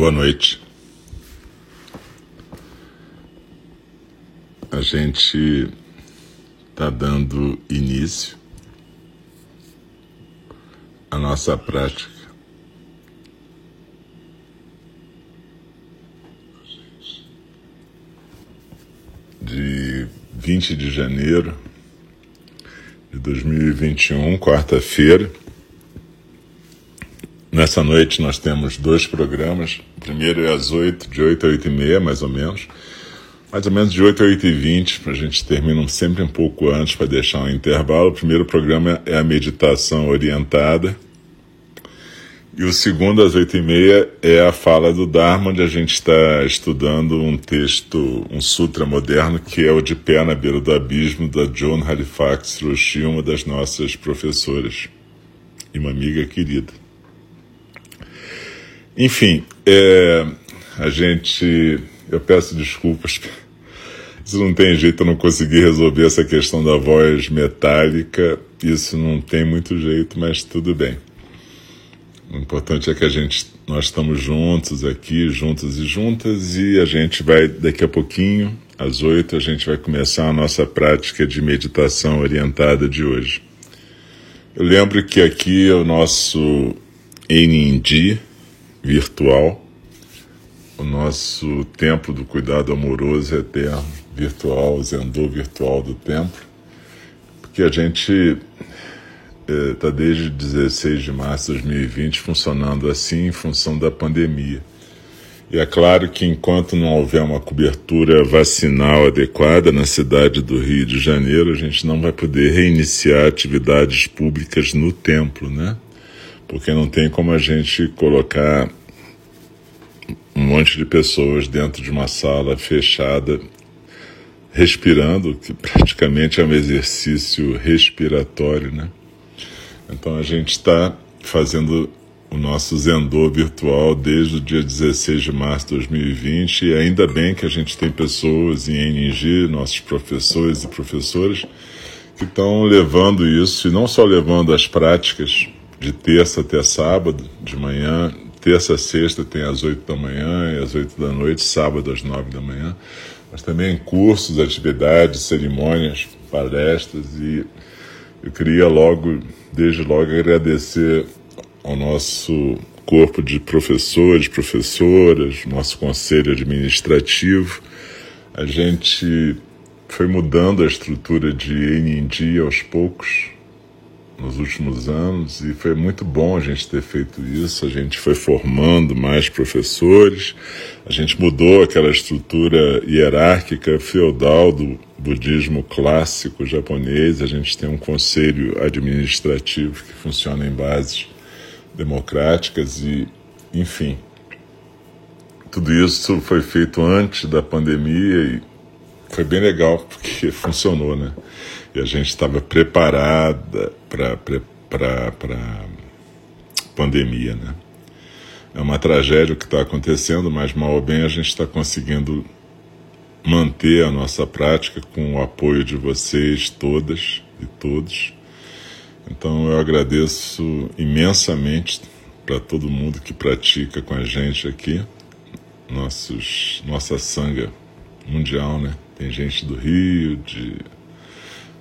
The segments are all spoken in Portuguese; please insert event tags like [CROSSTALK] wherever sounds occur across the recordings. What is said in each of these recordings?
Boa noite. A gente está dando início à nossa prática de 20 de janeiro de 2021, quarta-feira. Nessa noite nós temos dois programas. O primeiro é às 8, de 8 a 8 e meia, mais ou menos. Mais ou menos de 8 a 8 e 20, a gente termina sempre um pouco antes para deixar um intervalo. O primeiro programa é a meditação orientada. E o segundo, às oito e meia, é a fala do Dharma, onde a gente está estudando um texto, um sutra moderno, que é o De Pé na Beira do Abismo, da Joan Halifax Roshi, uma das nossas professoras e uma amiga querida. Enfim, é, a gente. Eu peço desculpas. [LAUGHS] Isso não tem jeito, eu não consegui resolver essa questão da voz metálica. Isso não tem muito jeito, mas tudo bem. O importante é que a gente, nós estamos juntos aqui, juntos e juntas, e a gente vai, daqui a pouquinho, às oito, a gente vai começar a nossa prática de meditação orientada de hoje. Eu lembro que aqui é o nosso NND virtual, o nosso templo do cuidado amoroso eterno, virtual, Zendô virtual do templo, porque a gente está é, desde 16 de março de 2020 funcionando assim em função da pandemia. E é claro que enquanto não houver uma cobertura vacinal adequada na cidade do Rio de Janeiro, a gente não vai poder reiniciar atividades públicas no templo, né? Porque não tem como a gente colocar um monte de pessoas dentro de uma sala fechada respirando, que praticamente é um exercício respiratório, né? Então a gente está fazendo o nosso Zendô virtual desde o dia 16 de março de 2020 e ainda bem que a gente tem pessoas em NG, nossos professores e professoras, que estão levando isso e não só levando as práticas de terça até sábado, de manhã, terça a sexta tem às 8 da manhã e às 8 da noite, sábado às 9 da manhã, mas também cursos, atividades, cerimônias, palestras e eu queria logo, desde logo, agradecer ao nosso corpo de professores, professoras, nosso conselho administrativo. A gente foi mudando a estrutura de NND aos poucos, nos últimos anos e foi muito bom a gente ter feito isso. A gente foi formando mais professores, a gente mudou aquela estrutura hierárquica feudal do budismo clássico japonês. A gente tem um conselho administrativo que funciona em bases democráticas e, enfim, tudo isso foi feito antes da pandemia e foi bem legal porque [LAUGHS] funcionou, né? e a gente estava preparada para pandemia, né? É uma tragédia o que está acontecendo, mas mal ou bem a gente está conseguindo manter a nossa prática com o apoio de vocês todas e todos. Então eu agradeço imensamente para todo mundo que pratica com a gente aqui, nossos, nossa sanga mundial, né? Tem gente do Rio, de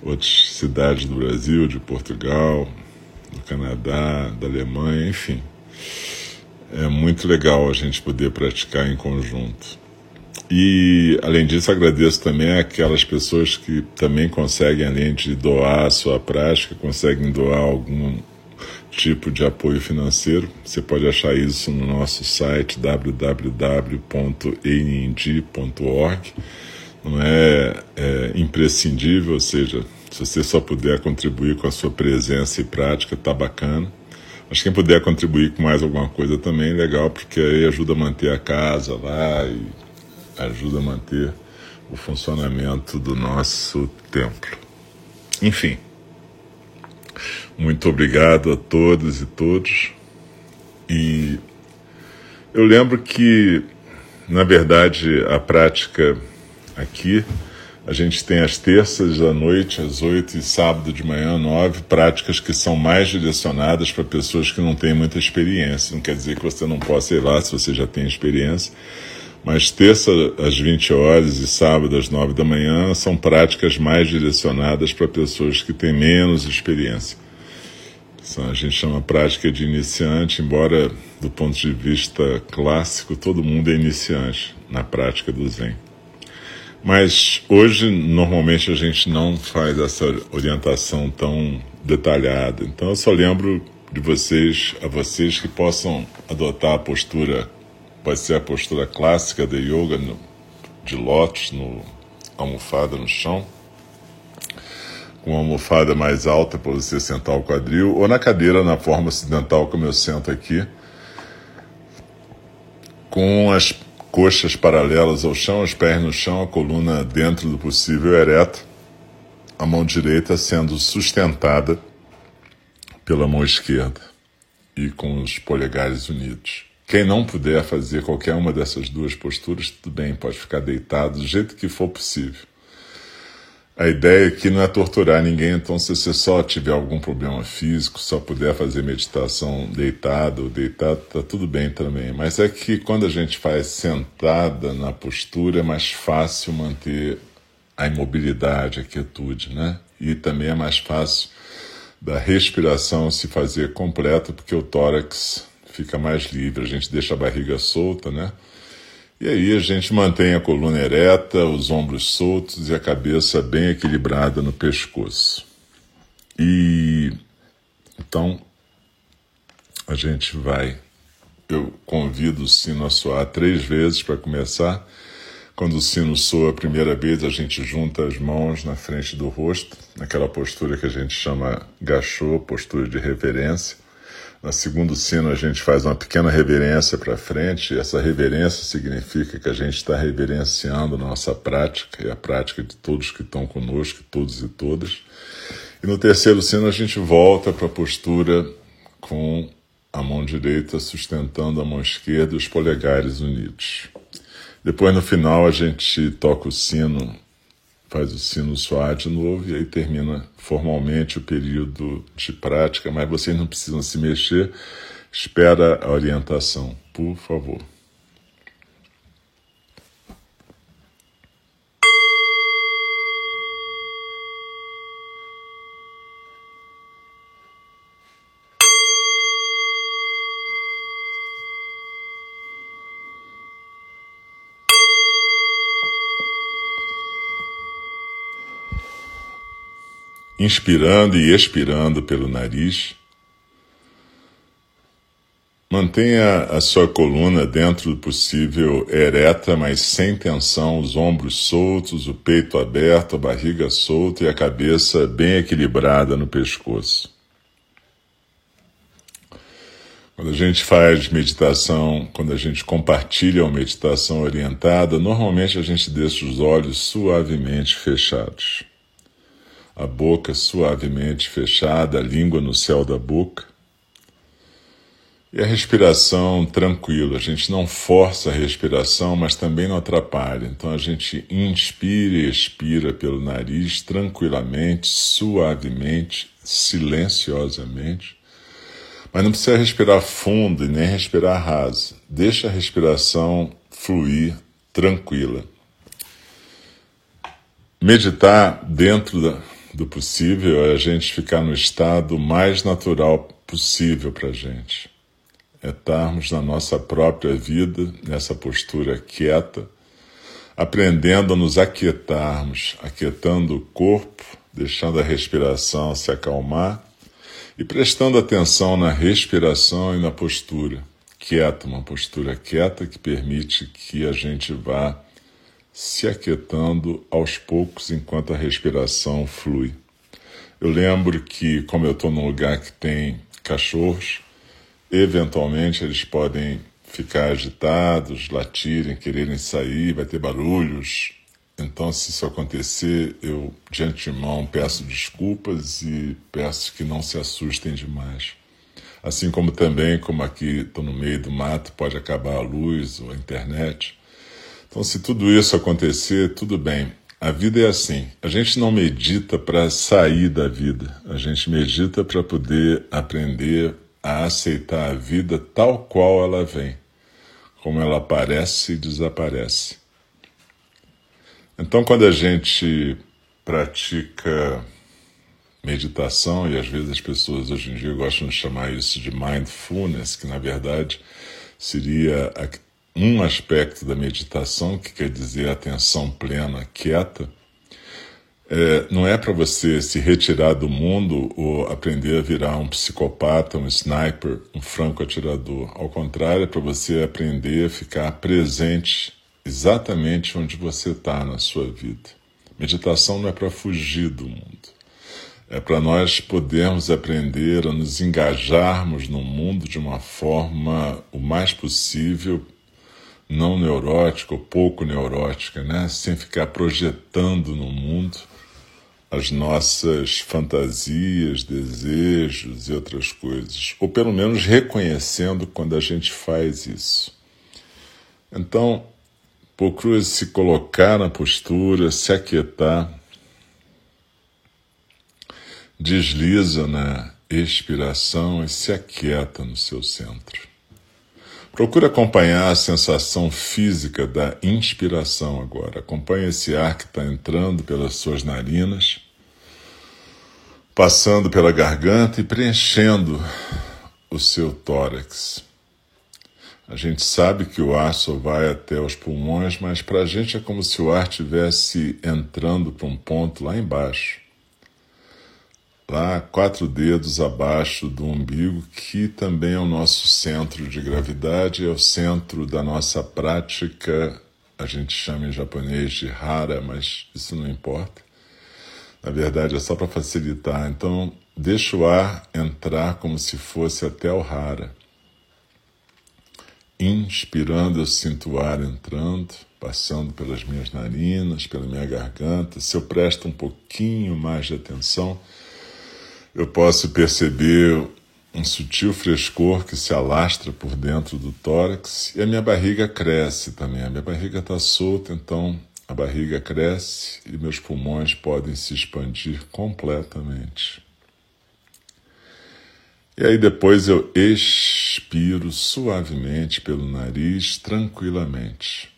outras cidades do Brasil, de Portugal, do Canadá, da Alemanha, enfim. É muito legal a gente poder praticar em conjunto. E, além disso, agradeço também aquelas pessoas que também conseguem, além de doar a sua prática, conseguem doar algum tipo de apoio financeiro. Você pode achar isso no nosso site www.enindy.org não é, é imprescindível, ou seja, se você só puder contribuir com a sua presença e prática, tá bacana. Mas quem puder contribuir com mais alguma coisa também, legal, porque aí ajuda a manter a casa lá e ajuda a manter o funcionamento do nosso templo. Enfim, muito obrigado a todas e todos. E eu lembro que, na verdade, a prática aqui A gente tem as terças à noite, às oito, e sábado de manhã, nove, práticas que são mais direcionadas para pessoas que não têm muita experiência. Não quer dizer que você não possa ir lá se você já tem experiência, mas terça às 20 horas e sábado às 9 da manhã são práticas mais direcionadas para pessoas que têm menos experiência. A gente chama prática de iniciante, embora do ponto de vista clássico todo mundo é iniciante na prática do Zen. Mas hoje, normalmente, a gente não faz essa orientação tão detalhada. Então, eu só lembro de vocês, a vocês que possam adotar a postura, pode ser a postura clássica de yoga, no, de lótus, no almofada no chão, com uma almofada mais alta para você sentar o quadril, ou na cadeira na forma ocidental, como eu sento aqui, com as coxas paralelas ao chão, os pés no chão, a coluna dentro do possível ereta, a mão direita sendo sustentada pela mão esquerda e com os polegares unidos. Quem não puder fazer qualquer uma dessas duas posturas, tudo bem, pode ficar deitado do jeito que for possível. A ideia aqui não é torturar ninguém, então se você só tiver algum problema físico, só puder fazer meditação deitado ou deitado, tá tudo bem também. Mas é que quando a gente faz sentada na postura, é mais fácil manter a imobilidade, a quietude, né? E também é mais fácil da respiração se fazer completa, porque o tórax fica mais livre, a gente deixa a barriga solta, né? E aí a gente mantém a coluna ereta, os ombros soltos e a cabeça bem equilibrada no pescoço. E então a gente vai. Eu convido o sino a soar três vezes para começar. Quando o sino soa a primeira vez, a gente junta as mãos na frente do rosto, naquela postura que a gente chama gachô, postura de reverência. Na segundo sino, a gente faz uma pequena reverência para frente, essa reverência significa que a gente está reverenciando nossa prática e a prática de todos que estão conosco, todos e todas. E no terceiro sino, a gente volta para a postura com a mão direita sustentando a mão esquerda e os polegares unidos. Depois, no final, a gente toca o sino faz o sino soar de novo e aí termina formalmente o período de prática, mas vocês não precisam se mexer, espera a orientação, por favor. Inspirando e expirando pelo nariz. Mantenha a sua coluna dentro do possível ereta, mas sem tensão, os ombros soltos, o peito aberto, a barriga solta e a cabeça bem equilibrada no pescoço. Quando a gente faz meditação, quando a gente compartilha uma meditação orientada, normalmente a gente deixa os olhos suavemente fechados a boca suavemente fechada, a língua no céu da boca. E a respiração tranquila, a gente não força a respiração, mas também não atrapalha. Então a gente inspira e expira pelo nariz tranquilamente, suavemente, silenciosamente. Mas não precisa respirar fundo e nem respirar raso. Deixa a respiração fluir tranquila. Meditar dentro da, do possível é a gente ficar no estado mais natural possível para a gente. É estarmos na nossa própria vida, nessa postura quieta, aprendendo a nos aquietarmos, aquietando o corpo, deixando a respiração se acalmar e prestando atenção na respiração e na postura. Quieta, uma postura quieta que permite que a gente vá se aquietando aos poucos enquanto a respiração flui. Eu lembro que, como eu estou num lugar que tem cachorros, eventualmente eles podem ficar agitados, latirem, quererem sair, vai ter barulhos. Então, se isso acontecer, eu de antemão peço desculpas e peço que não se assustem demais. Assim como também, como aqui estou no meio do mato, pode acabar a luz ou a internet. Então, se tudo isso acontecer, tudo bem. A vida é assim. A gente não medita para sair da vida. A gente medita para poder aprender a aceitar a vida tal qual ela vem, como ela aparece e desaparece. Então, quando a gente pratica meditação, e às vezes as pessoas hoje em dia gostam de chamar isso de mindfulness, que na verdade seria um aspecto da meditação, que quer dizer atenção plena, quieta, é, não é para você se retirar do mundo ou aprender a virar um psicopata, um sniper, um franco atirador. Ao contrário, é para você aprender a ficar presente exatamente onde você está na sua vida. Meditação não é para fugir do mundo. É para nós podermos aprender a nos engajarmos no mundo de uma forma o mais possível não neurótica ou pouco neurótica, né? sem ficar projetando no mundo as nossas fantasias, desejos e outras coisas, ou pelo menos reconhecendo quando a gente faz isso. Então, procure se colocar na postura, se aquietar, desliza na expiração e se aquieta no seu centro. Procure acompanhar a sensação física da inspiração agora. Acompanhe esse ar que está entrando pelas suas narinas, passando pela garganta e preenchendo o seu tórax. A gente sabe que o ar só vai até os pulmões, mas para a gente é como se o ar estivesse entrando para um ponto lá embaixo lá quatro dedos abaixo do umbigo, que também é o nosso centro de gravidade, é o centro da nossa prática. A gente chama em japonês de hara, mas isso não importa. Na verdade, é só para facilitar. Então, deixa o ar entrar como se fosse até o hara. Inspirando, eu sinto o ar entrando, passando pelas minhas narinas, pela minha garganta. Se eu presto um pouquinho mais de atenção, eu posso perceber um sutil frescor que se alastra por dentro do tórax e a minha barriga cresce também. A minha barriga está solta, então a barriga cresce e meus pulmões podem se expandir completamente. E aí depois eu expiro suavemente pelo nariz, tranquilamente.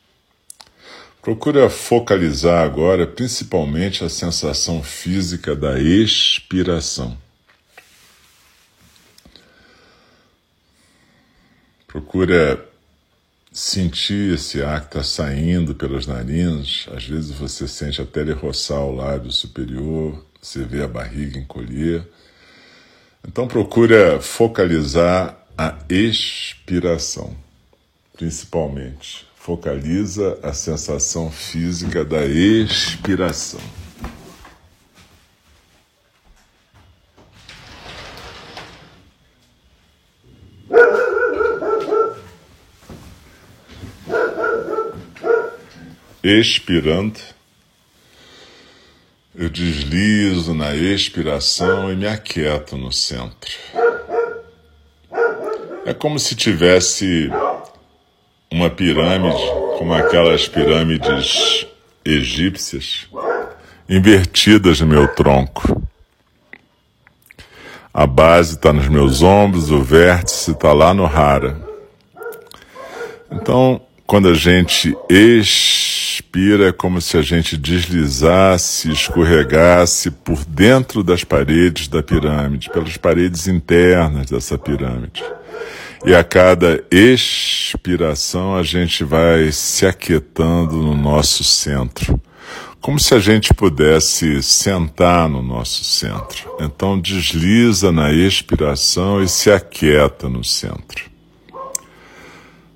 Procura focalizar agora principalmente a sensação física da expiração. Procura sentir esse ar que está saindo pelas narinas. Às vezes você sente até ele roçar o lábio superior, você vê a barriga encolher. Então procura focalizar a expiração, principalmente focaliza a sensação física da expiração. Expirando, eu deslizo na expiração e me aquieto no centro. É como se tivesse uma pirâmide, como aquelas pirâmides egípcias, invertidas no meu tronco. A base está nos meus ombros, o vértice está lá no rara. Então, quando a gente expira, é como se a gente deslizasse, escorregasse por dentro das paredes da pirâmide, pelas paredes internas dessa pirâmide. E a cada expiração a gente vai se aquietando no nosso centro, como se a gente pudesse sentar no nosso centro. Então desliza na expiração e se aquieta no centro.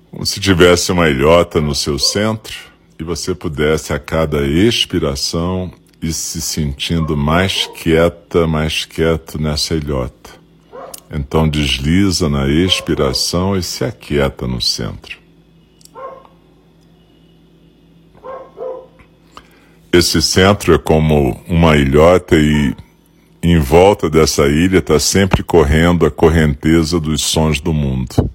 Como se tivesse uma ilhota no seu centro e você pudesse a cada expiração ir se sentindo mais quieta, mais quieto nessa ilhota. Então desliza na expiração e se aquieta no centro. Esse centro é como uma ilhota e em volta dessa ilha está sempre correndo a correnteza dos sons do mundo.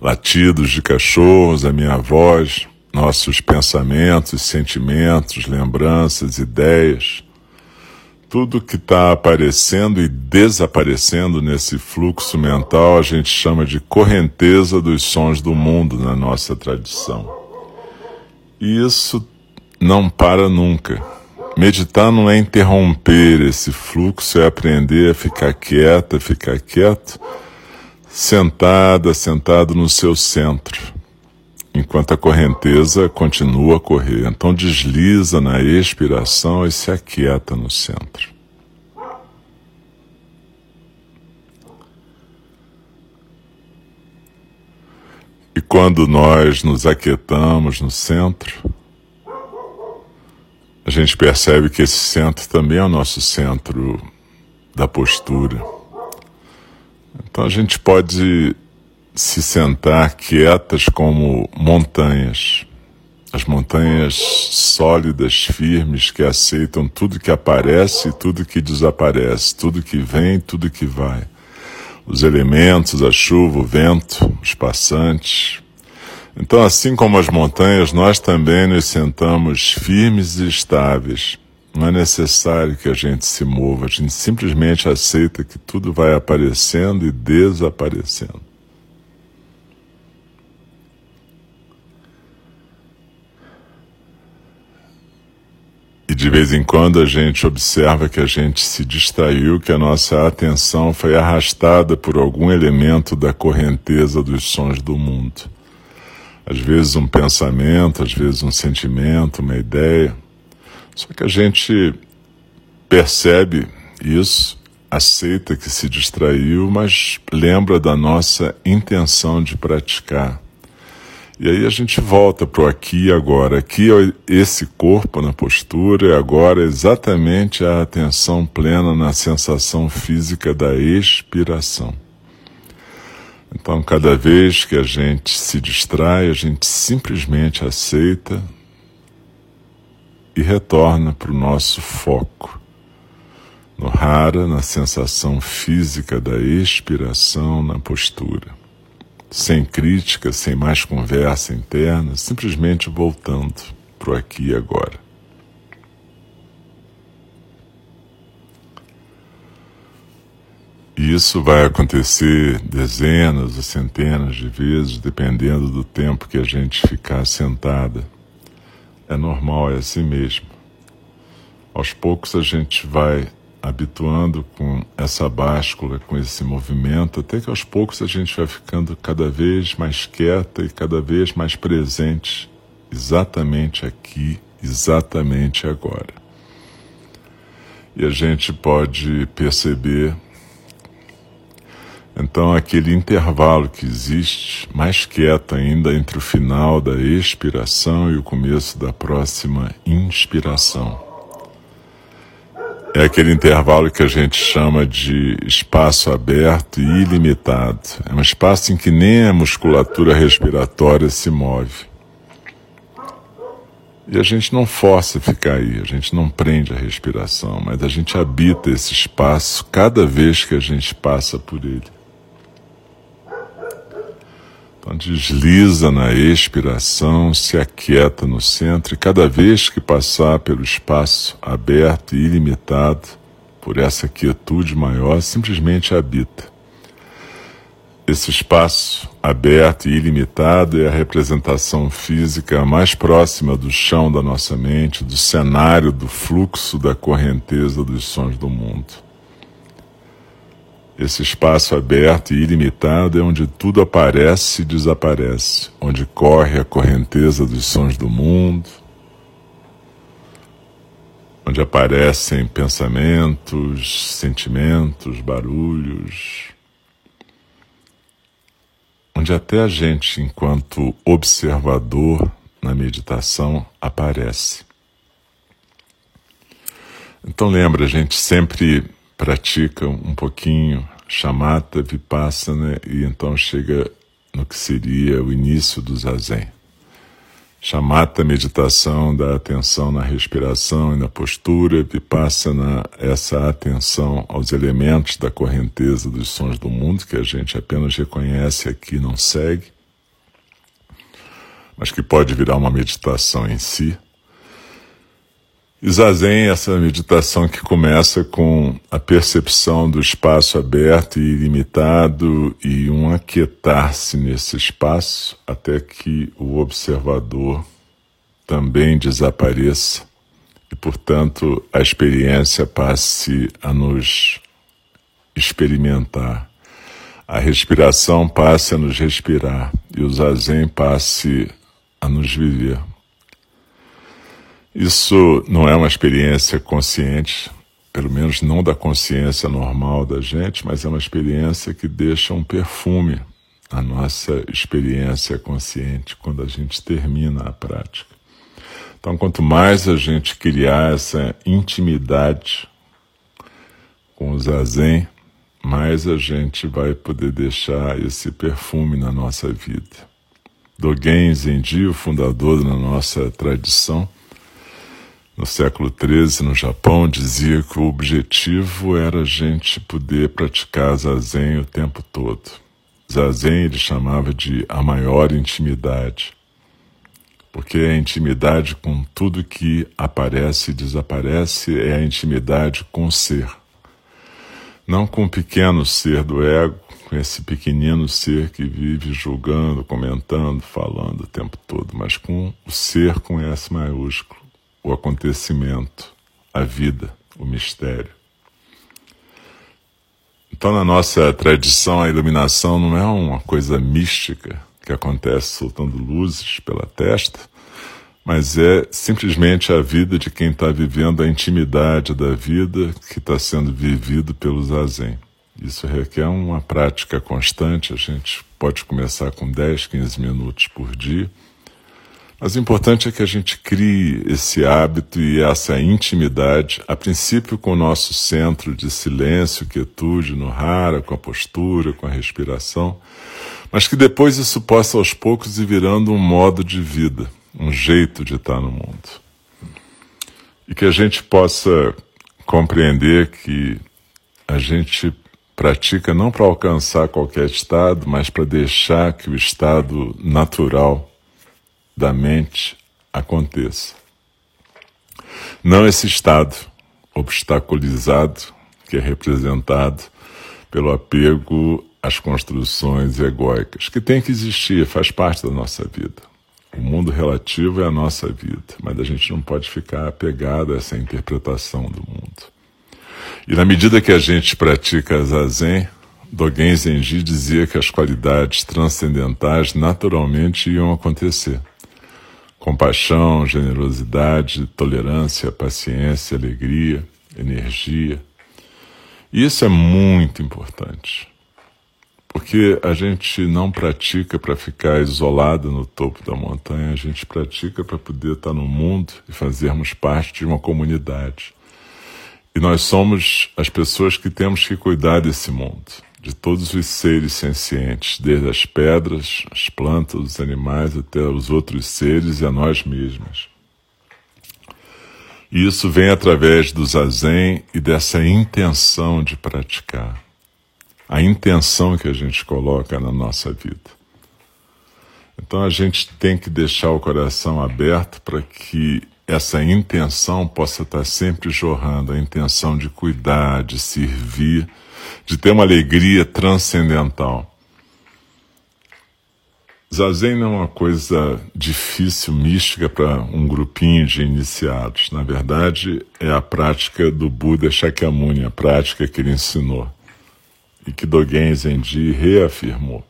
Latidos de cachorros, a minha voz, nossos pensamentos, sentimentos, lembranças, ideias, tudo que está aparecendo e desaparecendo nesse fluxo mental a gente chama de correnteza dos sons do mundo na nossa tradição. E isso não para nunca. Meditar não é interromper esse fluxo, é aprender a ficar quieta, ficar quieto, sentada, sentado no seu centro enquanto a correnteza continua a correr. Então desliza na expiração e se aquieta no centro. E quando nós nos aquietamos no centro, a gente percebe que esse centro também é o nosso centro da postura. Então a gente pode se sentar quietas como montanhas. As montanhas sólidas, firmes, que aceitam tudo que aparece e tudo que desaparece, tudo que vem, tudo que vai. Os elementos, a chuva, o vento, os passantes. Então, assim como as montanhas, nós também nos sentamos firmes e estáveis. Não é necessário que a gente se mova, a gente simplesmente aceita que tudo vai aparecendo e desaparecendo. De vez em quando a gente observa que a gente se distraiu, que a nossa atenção foi arrastada por algum elemento da correnteza dos sons do mundo. Às vezes um pensamento, às vezes um sentimento, uma ideia. Só que a gente percebe isso, aceita que se distraiu, mas lembra da nossa intenção de praticar e aí a gente volta para o aqui e agora. Aqui é esse corpo na postura, e agora exatamente a atenção plena na sensação física da expiração. Então, cada vez que a gente se distrai, a gente simplesmente aceita e retorna para o nosso foco. No rara, na sensação física da expiração na postura sem crítica, sem mais conversa interna, simplesmente voltando para o aqui e agora. E isso vai acontecer dezenas ou centenas de vezes, dependendo do tempo que a gente ficar sentada. É normal, é assim mesmo. Aos poucos a gente vai habituando com essa báscula, com esse movimento, até que aos poucos a gente vai ficando cada vez mais quieta e cada vez mais presente, exatamente aqui, exatamente agora. E a gente pode perceber, então, aquele intervalo que existe, mais quieto ainda, entre o final da expiração e o começo da próxima inspiração. É aquele intervalo que a gente chama de espaço aberto e ilimitado. É um espaço em que nem a musculatura respiratória se move. E a gente não força ficar aí, a gente não prende a respiração, mas a gente habita esse espaço cada vez que a gente passa por ele. Então desliza na expiração, se aquieta no centro e cada vez que passar pelo espaço aberto e ilimitado, por essa quietude maior, simplesmente habita. Esse espaço aberto e ilimitado é a representação física mais próxima do chão da nossa mente, do cenário do fluxo da correnteza dos sons do mundo. Esse espaço aberto e ilimitado é onde tudo aparece e desaparece, onde corre a correnteza dos sons do mundo, onde aparecem pensamentos, sentimentos, barulhos, onde até a gente, enquanto observador na meditação, aparece. Então lembra, a gente sempre pratica um pouquinho chamata, vipassana e então chega no que seria o início do zazen. Chamata, meditação da atenção na respiração e na postura, vipassana, essa atenção aos elementos da correnteza dos sons do mundo que a gente apenas reconhece aqui não segue. mas que pode virar uma meditação em si. Zazen é essa meditação que começa com a percepção do espaço aberto e ilimitado e um aquietar-se nesse espaço até que o observador também desapareça e, portanto, a experiência passe a nos experimentar. A respiração passe a nos respirar e o zazen passe a nos viver. Isso não é uma experiência consciente, pelo menos não da consciência normal da gente, mas é uma experiência que deixa um perfume à nossa experiência consciente quando a gente termina a prática. Então, quanto mais a gente criar essa intimidade com o zazen, mais a gente vai poder deixar esse perfume na nossa vida. Dogen Zenji, o fundador da nossa tradição, no século XIII, no Japão, dizia que o objetivo era a gente poder praticar zazen o tempo todo. Zazen ele chamava de a maior intimidade, porque a intimidade com tudo que aparece e desaparece é a intimidade com o ser. Não com o pequeno ser do ego, com esse pequenino ser que vive julgando, comentando, falando o tempo todo, mas com o ser com S maiúsculo o acontecimento, a vida, o mistério. Então, na nossa tradição, a iluminação não é uma coisa mística que acontece soltando luzes pela testa, mas é simplesmente a vida de quem está vivendo a intimidade da vida que está sendo vivido pelo zazen. Isso requer uma prática constante, a gente pode começar com 10, 15 minutos por dia mas o importante é que a gente crie esse hábito e essa intimidade, a princípio com o nosso centro de silêncio, quietude no rara, com a postura, com a respiração, mas que depois isso possa aos poucos ir virando um modo de vida, um jeito de estar no mundo. E que a gente possa compreender que a gente pratica não para alcançar qualquer estado, mas para deixar que o estado natural da mente aconteça. Não esse estado obstaculizado que é representado pelo apego às construções egóicas, que tem que existir, faz parte da nossa vida. O mundo relativo é a nossa vida, mas a gente não pode ficar apegado a essa interpretação do mundo. E na medida que a gente pratica zazen, Dogen Zenji dizia que as qualidades transcendentais naturalmente iam acontecer compaixão, generosidade, tolerância, paciência, alegria, energia. Isso é muito importante, porque a gente não pratica para ficar isolado no topo da montanha, a gente pratica para poder estar no mundo e fazermos parte de uma comunidade. E nós somos as pessoas que temos que cuidar desse mundo de todos os seres sencientes, desde as pedras, as plantas, os animais, até os outros seres e a nós mesmos. E isso vem através do zazen e dessa intenção de praticar. A intenção que a gente coloca na nossa vida. Então a gente tem que deixar o coração aberto para que essa intenção possa estar sempre jorrando a intenção de cuidar, de servir de ter uma alegria transcendental. Zazen não é uma coisa difícil, mística para um grupinho de iniciados. Na verdade, é a prática do Buda Shakyamuni, a prática que ele ensinou e que Dogen Zenji reafirmou.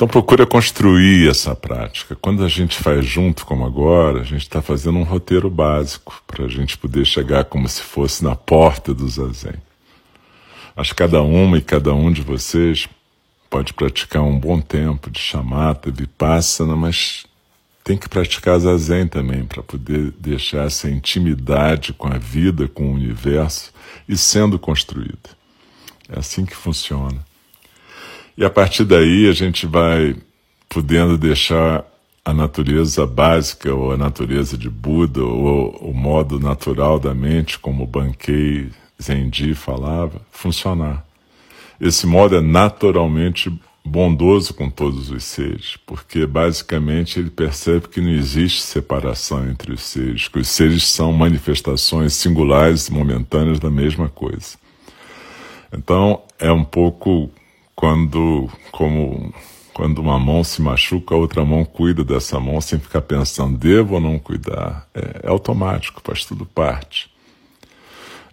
Então procura construir essa prática. Quando a gente faz junto, como agora, a gente está fazendo um roteiro básico para a gente poder chegar como se fosse na porta do zazen. Acho que cada uma e cada um de vocês pode praticar um bom tempo de chamata, vipassana, mas tem que praticar zazen também para poder deixar essa intimidade com a vida, com o universo e sendo construída. É assim que funciona. E a partir daí a gente vai podendo deixar a natureza básica ou a natureza de Buda ou o modo natural da mente, como Bankei Zenji falava, funcionar. Esse modo é naturalmente bondoso com todos os seres, porque basicamente ele percebe que não existe separação entre os seres, que os seres são manifestações singulares e momentâneas da mesma coisa. Então é um pouco quando como quando uma mão se machuca, a outra mão cuida dessa mão sem ficar pensando, devo ou não cuidar. É, é automático, faz tudo parte.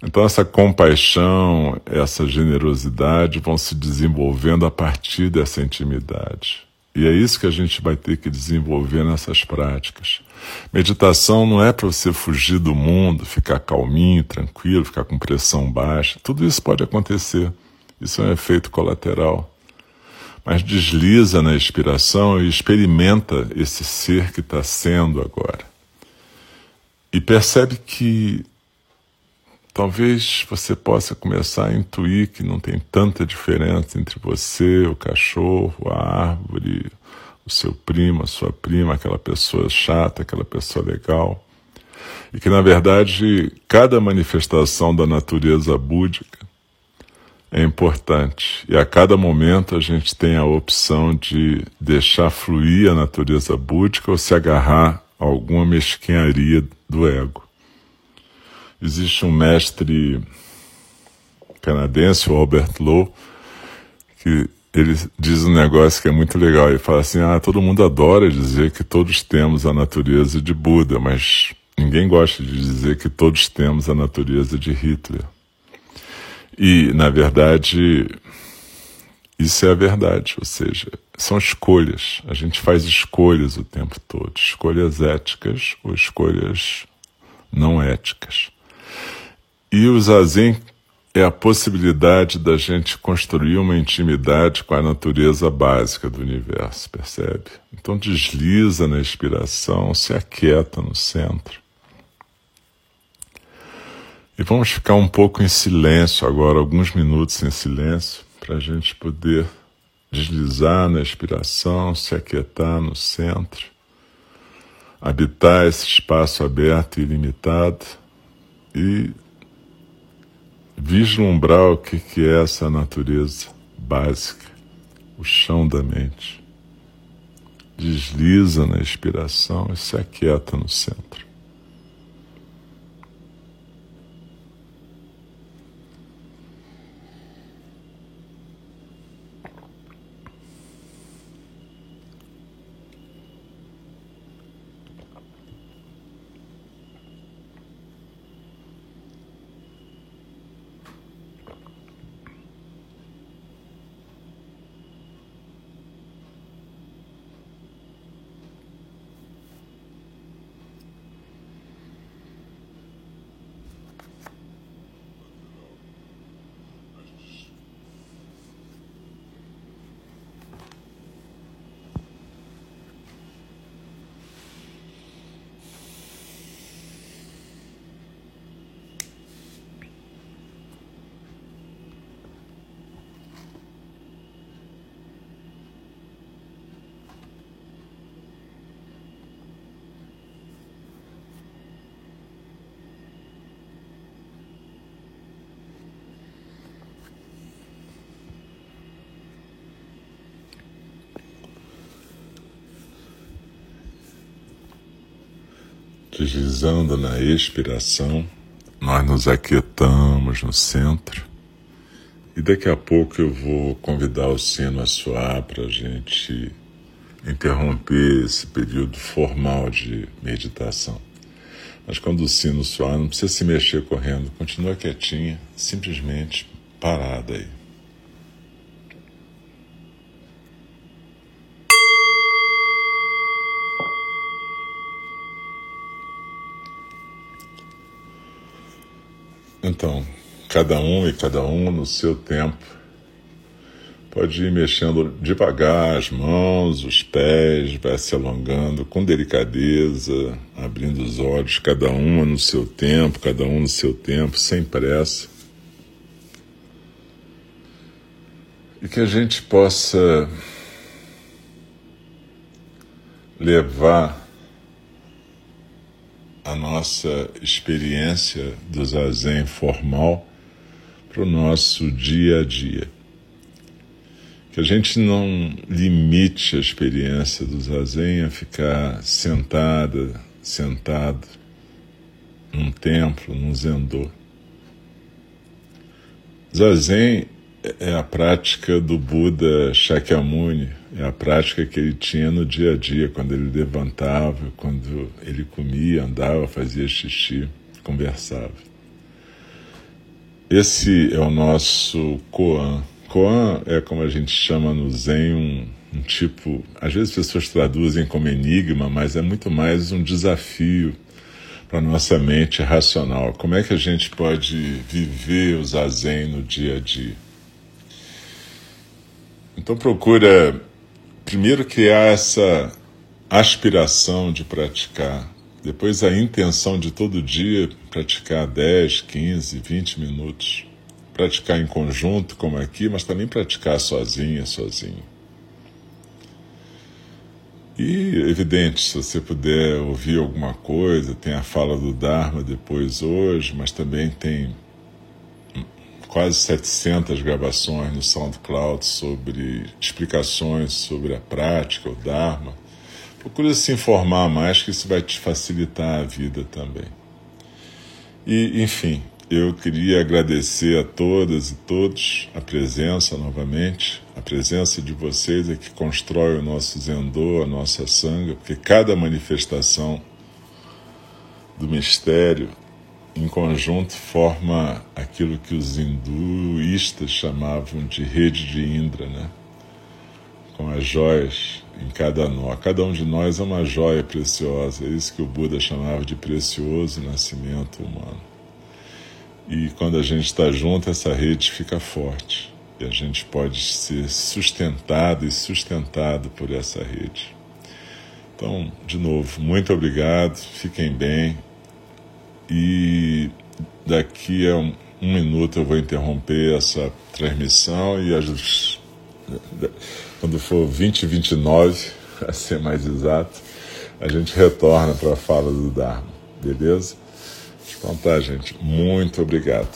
Então, essa compaixão, essa generosidade vão se desenvolvendo a partir dessa intimidade. E é isso que a gente vai ter que desenvolver nessas práticas. Meditação não é para você fugir do mundo, ficar calminho, tranquilo, ficar com pressão baixa. Tudo isso pode acontecer. Isso é um efeito colateral. Mas desliza na expiração e experimenta esse ser que está sendo agora. E percebe que talvez você possa começar a intuir que não tem tanta diferença entre você, o cachorro, a árvore, o seu primo, a sua prima, aquela pessoa chata, aquela pessoa legal. E que, na verdade, cada manifestação da natureza búdica é importante. E a cada momento a gente tem a opção de deixar fluir a natureza búdica ou se agarrar a alguma mesquinharia do ego. Existe um mestre canadense, o Albert Lowe, que ele diz um negócio que é muito legal. Ele fala assim: ah, todo mundo adora dizer que todos temos a natureza de Buda, mas ninguém gosta de dizer que todos temos a natureza de Hitler. E, na verdade, isso é a verdade, ou seja, são escolhas. A gente faz escolhas o tempo todo, escolhas éticas ou escolhas não éticas. E o zazen é a possibilidade da gente construir uma intimidade com a natureza básica do universo, percebe? Então desliza na inspiração, se aquieta no centro. E vamos ficar um pouco em silêncio agora, alguns minutos em silêncio, para a gente poder deslizar na inspiração, se aquietar no centro, habitar esse espaço aberto e ilimitado e vislumbrar o que, que é essa natureza básica, o chão da mente. Desliza na expiração e se aquieta no centro. Deslizando na expiração, nós nos aquietamos no centro e daqui a pouco eu vou convidar o sino a soar para a gente interromper esse período formal de meditação. Mas quando o sino soar, não precisa se mexer correndo, continua quietinha, simplesmente parada aí. Então, cada um e cada um no seu tempo pode ir mexendo devagar as mãos, os pés, vai se alongando com delicadeza, abrindo os olhos, cada uma no seu tempo, cada um no seu tempo, sem pressa. E que a gente possa levar a nossa experiência do zazen formal para o nosso dia a dia. que a gente não limite a experiência do zazen a ficar sentada, sentado num templo, num zendô. Zazen é a prática do Buda Shakyamuni, é a prática que ele tinha no dia a dia, quando ele levantava, quando ele comia, andava, fazia xixi, conversava. Esse é o nosso koan. Koan é como a gente chama no Zen um, um tipo, às vezes as pessoas traduzem como enigma, mas é muito mais um desafio para nossa mente racional. Como é que a gente pode viver o zazen no dia a dia? Então procura primeiro criar essa aspiração de praticar, depois a intenção de todo dia praticar 10, 15, 20 minutos. Praticar em conjunto, como aqui, mas também praticar sozinha, sozinho. E, evidente, se você puder ouvir alguma coisa, tem a fala do Dharma depois hoje, mas também tem quase 700 gravações no SoundCloud sobre explicações sobre a prática, o Dharma. Procure se informar mais, que isso vai te facilitar a vida também. E, enfim, eu queria agradecer a todas e todos a presença novamente. A presença de vocês é que constrói o nosso Zendô, a nossa Sangha, porque cada manifestação do mistério em conjunto forma aquilo que os hinduístas chamavam de rede de Indra, né? com as joias em cada nó. Cada um de nós é uma joia preciosa, é isso que o Buda chamava de precioso nascimento humano. E quando a gente está junto, essa rede fica forte e a gente pode ser sustentado e sustentado por essa rede. Então, de novo, muito obrigado, fiquem bem e daqui a um, minuto eu vou interromper essa transmissão e as, quando for 2029, [LAUGHS] a ser mais exato, a gente retorna para a fala do Dharma, beleza? Então tá, gente. Muito obrigado.